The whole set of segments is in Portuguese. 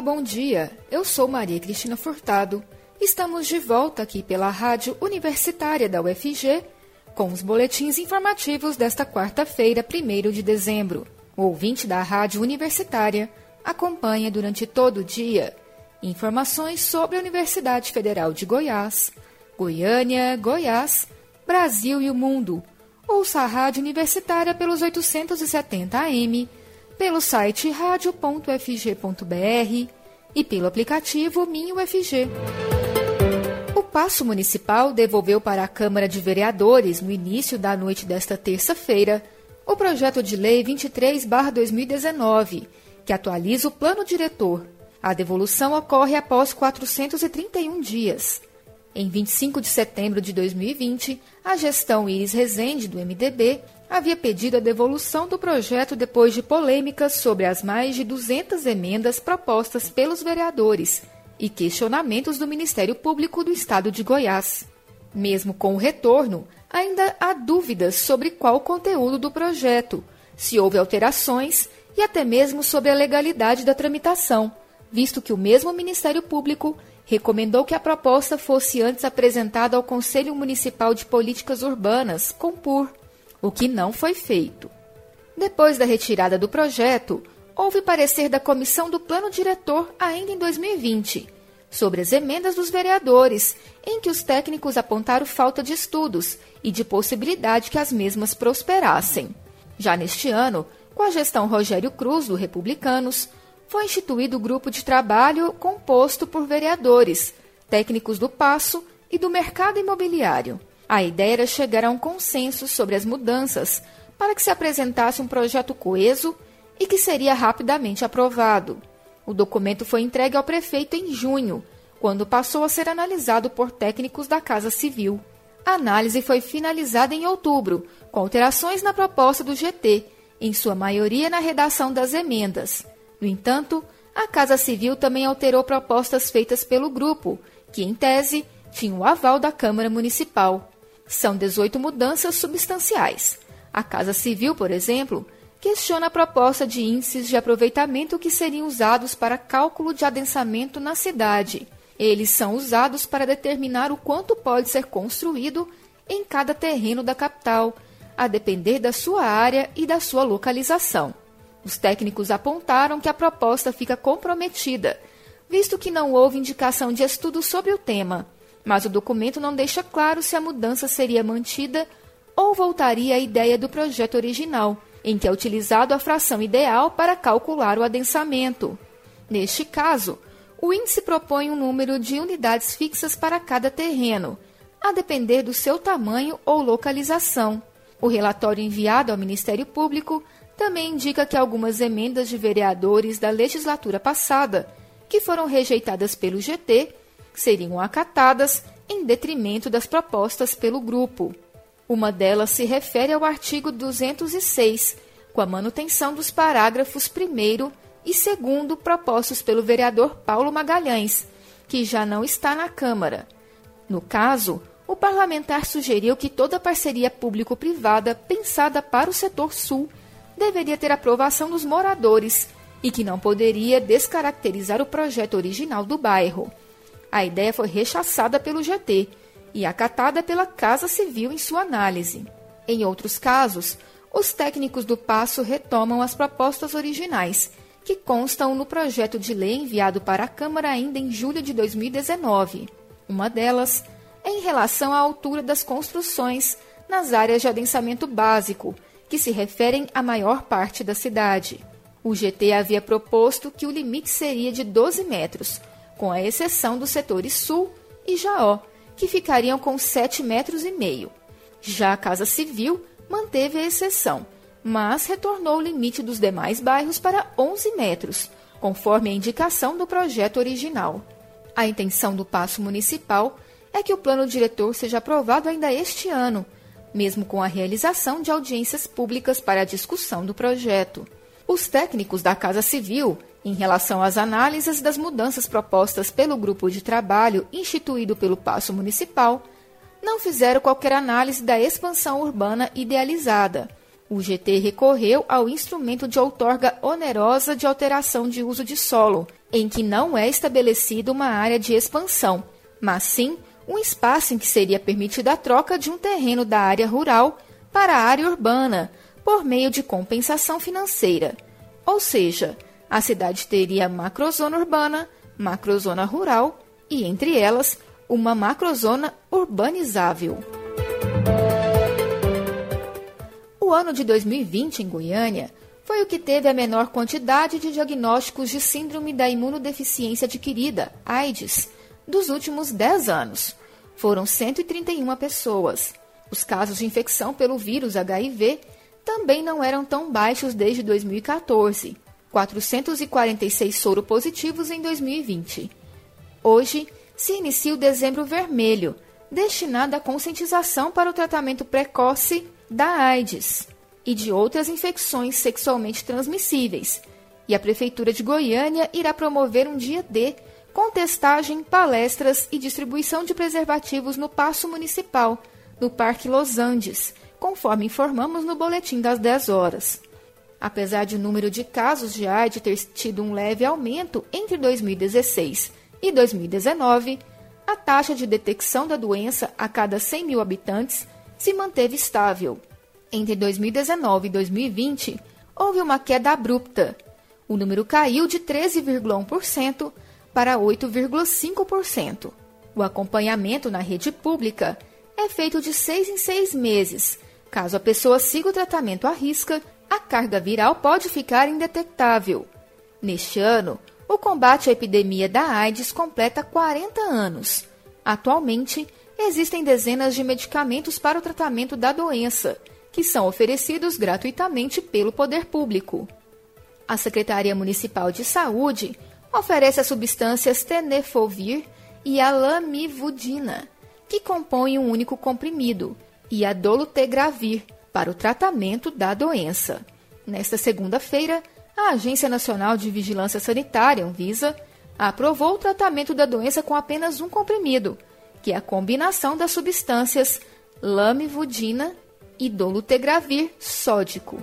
Bom dia. Eu sou Maria Cristina Furtado. Estamos de volta aqui pela Rádio Universitária da UFG com os boletins informativos desta quarta-feira, 1 de dezembro. O ouvinte da Rádio Universitária acompanha durante todo o dia informações sobre a Universidade Federal de Goiás, Goiânia, Goiás, Brasil e o mundo. Ouça a Rádio Universitária pelos 870 AM pelo site radio.fg.br e pelo aplicativo MinUFG. O Paço Municipal devolveu para a Câmara de Vereadores, no início da noite desta terça-feira, o projeto de lei 23-2019, que atualiza o plano diretor. A devolução ocorre após 431 dias. Em 25 de setembro de 2020, a gestão Iris Rezende, do MDB, havia pedido a devolução do projeto depois de polêmicas sobre as mais de 200 emendas propostas pelos vereadores e questionamentos do Ministério Público do Estado de Goiás. Mesmo com o retorno, ainda há dúvidas sobre qual o conteúdo do projeto, se houve alterações e até mesmo sobre a legalidade da tramitação, visto que o mesmo Ministério Público recomendou que a proposta fosse antes apresentada ao Conselho Municipal de Políticas Urbanas, COMPUR, o que não foi feito. Depois da retirada do projeto, houve parecer da Comissão do Plano Diretor ainda em 2020, sobre as emendas dos vereadores, em que os técnicos apontaram falta de estudos e de possibilidade que as mesmas prosperassem. Já neste ano, com a gestão Rogério Cruz, do Republicanos, foi instituído o grupo de trabalho composto por vereadores, técnicos do Passo e do mercado imobiliário. A ideia era chegar a um consenso sobre as mudanças para que se apresentasse um projeto coeso e que seria rapidamente aprovado. O documento foi entregue ao prefeito em junho, quando passou a ser analisado por técnicos da Casa Civil. A análise foi finalizada em outubro, com alterações na proposta do GT, em sua maioria na redação das emendas. No entanto, a Casa Civil também alterou propostas feitas pelo grupo, que, em tese, tinha o aval da Câmara Municipal. São 18 mudanças substanciais. A Casa Civil, por exemplo, questiona a proposta de índices de aproveitamento que seriam usados para cálculo de adensamento na cidade. Eles são usados para determinar o quanto pode ser construído em cada terreno da capital, a depender da sua área e da sua localização. Os técnicos apontaram que a proposta fica comprometida, visto que não houve indicação de estudo sobre o tema mas o documento não deixa claro se a mudança seria mantida ou voltaria à ideia do projeto original, em que é utilizado a fração ideal para calcular o adensamento. Neste caso, o índice propõe um número de unidades fixas para cada terreno, a depender do seu tamanho ou localização. O relatório enviado ao Ministério Público também indica que algumas emendas de vereadores da legislatura passada, que foram rejeitadas pelo GT, seriam acatadas em detrimento das propostas pelo grupo. Uma delas se refere ao artigo 206, com a manutenção dos parágrafos 1 e 2 propostos pelo vereador Paulo Magalhães, que já não está na Câmara. No caso, o parlamentar sugeriu que toda parceria público-privada pensada para o setor sul deveria ter aprovação dos moradores e que não poderia descaracterizar o projeto original do bairro. A ideia foi rechaçada pelo GT e acatada pela Casa Civil em sua análise. Em outros casos, os técnicos do Passo retomam as propostas originais, que constam no projeto de lei enviado para a Câmara ainda em julho de 2019. Uma delas é em relação à altura das construções nas áreas de adensamento básico, que se referem à maior parte da cidade. O GT havia proposto que o limite seria de 12 metros, com a exceção dos setores Sul e Jaó, que ficariam com 7,5 metros. e meio. Já a Casa Civil manteve a exceção, mas retornou o limite dos demais bairros para 11 metros, conforme a indicação do projeto original. A intenção do passo municipal é que o plano diretor seja aprovado ainda este ano, mesmo com a realização de audiências públicas para a discussão do projeto. Os técnicos da Casa Civil em relação às análises das mudanças propostas pelo grupo de trabalho instituído pelo Paço Municipal, não fizeram qualquer análise da expansão urbana idealizada. O GT recorreu ao instrumento de outorga onerosa de alteração de uso de solo, em que não é estabelecida uma área de expansão, mas sim um espaço em que seria permitida a troca de um terreno da área rural para a área urbana, por meio de compensação financeira. Ou seja, a cidade teria macrozona urbana, macrozona rural e, entre elas, uma macrozona urbanizável. O ano de 2020 em Goiânia foi o que teve a menor quantidade de diagnósticos de síndrome da imunodeficiência adquirida, AIDS, dos últimos 10 anos. Foram 131 pessoas. Os casos de infecção pelo vírus HIV também não eram tão baixos desde 2014, 446 soropositivos em 2020. Hoje, se inicia o Dezembro Vermelho, destinado à conscientização para o tratamento precoce da AIDS e de outras infecções sexualmente transmissíveis. E a Prefeitura de Goiânia irá promover um dia D com testagem, palestras e distribuição de preservativos no Paço Municipal, no Parque Los Andes, conforme informamos no boletim das 10 horas. Apesar de o número de casos de AIDS ter tido um leve aumento entre 2016 e 2019, a taxa de detecção da doença a cada 100 mil habitantes se manteve estável. Entre 2019 e 2020, houve uma queda abrupta. O número caiu de 13,1% para 8,5%. O acompanhamento na rede pública é feito de seis em seis meses. Caso a pessoa siga o tratamento à risca, a carga viral pode ficar indetectável. Neste ano, o combate à epidemia da AIDS completa 40 anos. Atualmente, existem dezenas de medicamentos para o tratamento da doença, que são oferecidos gratuitamente pelo poder público. A Secretaria Municipal de Saúde oferece as substâncias tenefovir e a lamivudina, que compõem um único comprimido, e a dolutegravir, para o tratamento da doença. Nesta segunda-feira, a Agência Nacional de Vigilância Sanitária, Anvisa, aprovou o tratamento da doença com apenas um comprimido, que é a combinação das substâncias lamivudina e dolutegravir sódico.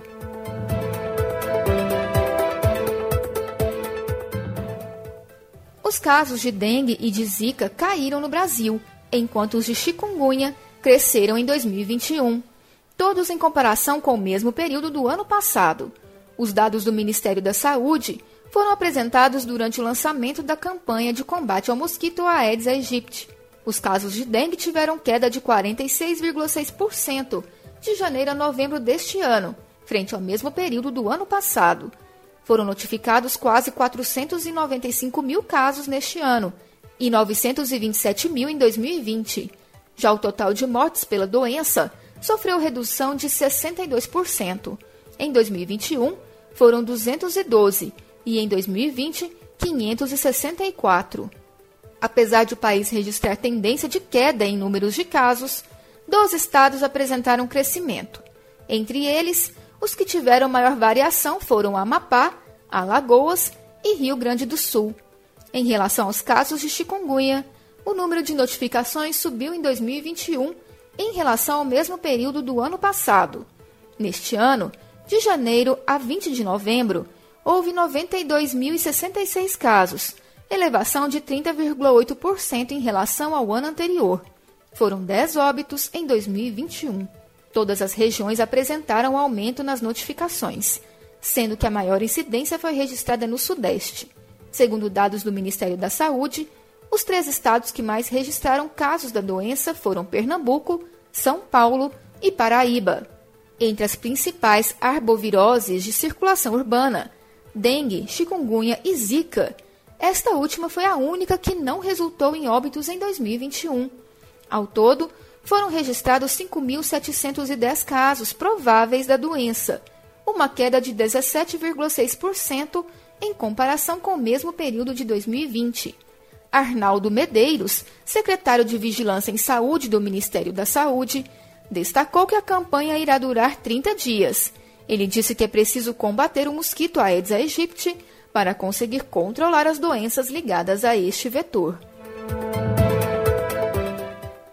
Os casos de dengue e de zika caíram no Brasil, enquanto os de chikungunya cresceram em 2021, todos em comparação com o mesmo período do ano passado. Os dados do Ministério da Saúde foram apresentados durante o lançamento da campanha de combate ao mosquito Aedes aegypti. Os casos de dengue tiveram queda de 46,6% de janeiro a novembro deste ano, frente ao mesmo período do ano passado. Foram notificados quase 495 mil casos neste ano e 927 mil em 2020. Já o total de mortes pela doença sofreu redução de 62%. Em 2021, foram 212 e em 2020, 564. Apesar de o país registrar tendência de queda em números de casos, 12 estados apresentaram crescimento. Entre eles, os que tiveram maior variação foram Amapá, Alagoas e Rio Grande do Sul. Em relação aos casos de chikungunya, o número de notificações subiu em 2021 em relação ao mesmo período do ano passado. Neste ano, de janeiro a 20 de novembro, houve 92.066 casos, elevação de 30,8% em relação ao ano anterior. Foram 10 óbitos em 2021. Todas as regiões apresentaram aumento nas notificações, sendo que a maior incidência foi registrada no Sudeste. Segundo dados do Ministério da Saúde, os três estados que mais registraram casos da doença foram Pernambuco, São Paulo e Paraíba. Entre as principais arboviroses de circulação urbana, dengue, chikungunya e zika, esta última foi a única que não resultou em óbitos em 2021. Ao todo, foram registrados 5.710 casos prováveis da doença, uma queda de 17,6% em comparação com o mesmo período de 2020. Arnaldo Medeiros, secretário de Vigilância em Saúde do Ministério da Saúde, destacou que a campanha irá durar 30 dias. Ele disse que é preciso combater o mosquito Aedes aegypti para conseguir controlar as doenças ligadas a este vetor.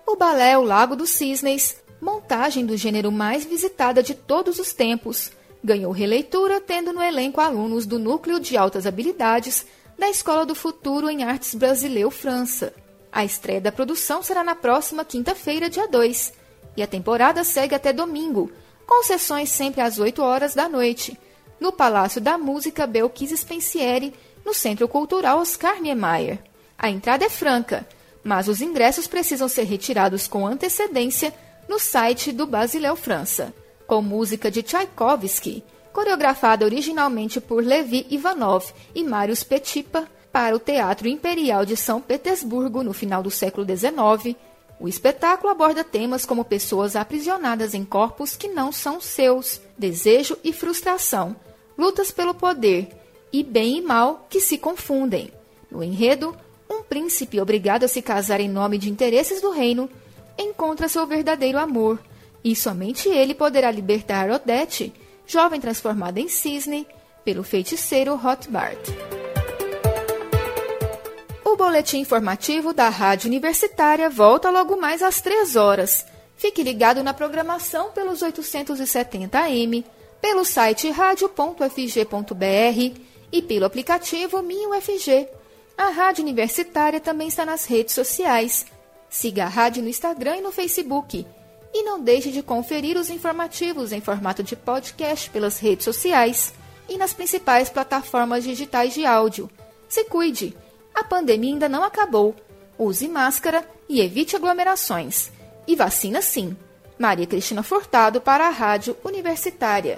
O balé O Lago dos Cisnes, montagem do gênero mais visitada de todos os tempos, ganhou releitura tendo no elenco alunos do Núcleo de Altas Habilidades da Escola do Futuro em Artes Brasileu, França. A estreia da produção será na próxima quinta-feira, dia 2, e a temporada segue até domingo, com sessões sempre às 8 horas da noite, no Palácio da Música Belkis Spencieri, no Centro Cultural Oscar Niemeyer. A entrada é franca, mas os ingressos precisam ser retirados com antecedência no site do Basileus França, com música de Tchaikovsky, coreografada originalmente por Levi Ivanov e Marius Petipa para o Teatro Imperial de São Petersburgo no final do século XIX. O espetáculo aborda temas como pessoas aprisionadas em corpos que não são seus, desejo e frustração, lutas pelo poder e bem e mal que se confundem. No enredo, um príncipe obrigado a se casar em nome de interesses do reino encontra seu verdadeiro amor, e somente ele poderá libertar Odette, jovem transformada em cisne, pelo feiticeiro Hotbart. O boletim informativo da Rádio Universitária volta logo mais às 3 horas. Fique ligado na programação pelos 870 AM, pelo site radio.fg.br e pelo aplicativo MinUFG. A Rádio Universitária também está nas redes sociais. Siga a rádio no Instagram e no Facebook. E não deixe de conferir os informativos em formato de podcast pelas redes sociais e nas principais plataformas digitais de áudio. Se cuide! A pandemia ainda não acabou. Use máscara e evite aglomerações. E vacina sim. Maria Cristina Furtado para a Rádio Universitária.